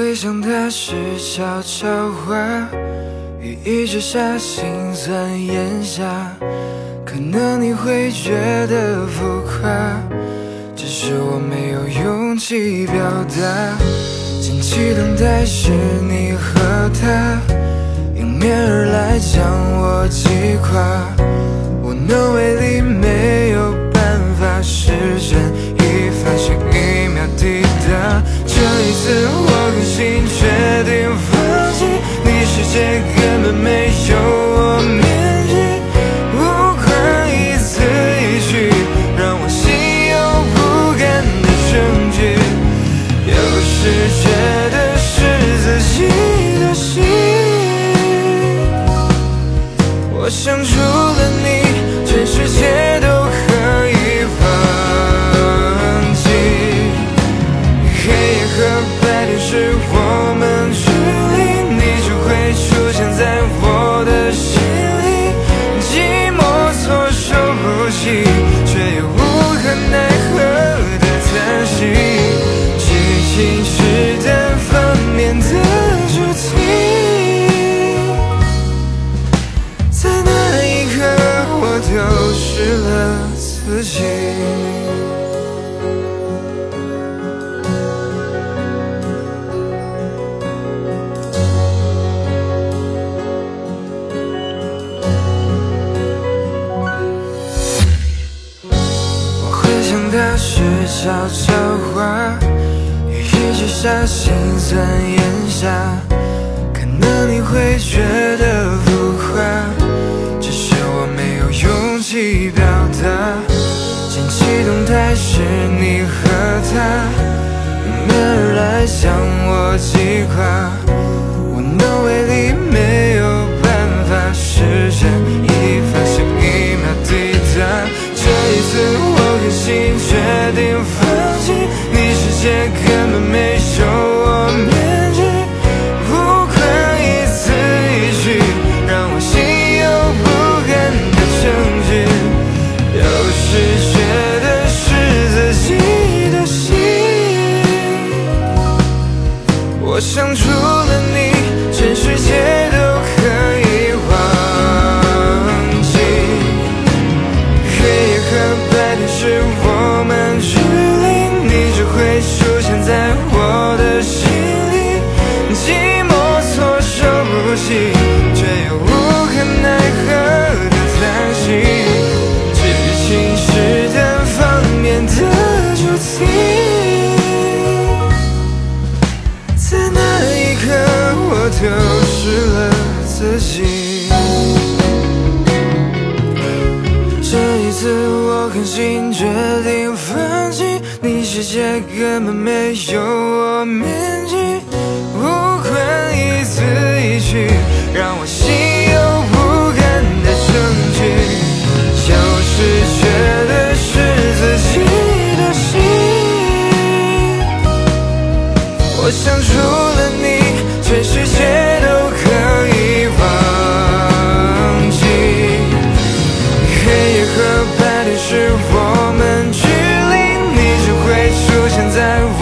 回想那时悄悄话，雨一直下，心酸咽下。可能你会觉得浮夸，只是我没有勇气表达。近期等待是你和他迎面而来，将我击垮。无能为力，没有办法，自己。我回想那时悄悄话，一直下，心酸动态是你和他迎面而来，向我击垮。无能为力，没有办法，时针一发，下一秒抵达。这一次我狠心决定放弃，你世界根本没我想除了你，全世界都可以忘记。黑夜和白天是我们距离，你只会出现在我的心里。寂寞措手不及，狠心决定放弃，你世界根本没有我现在。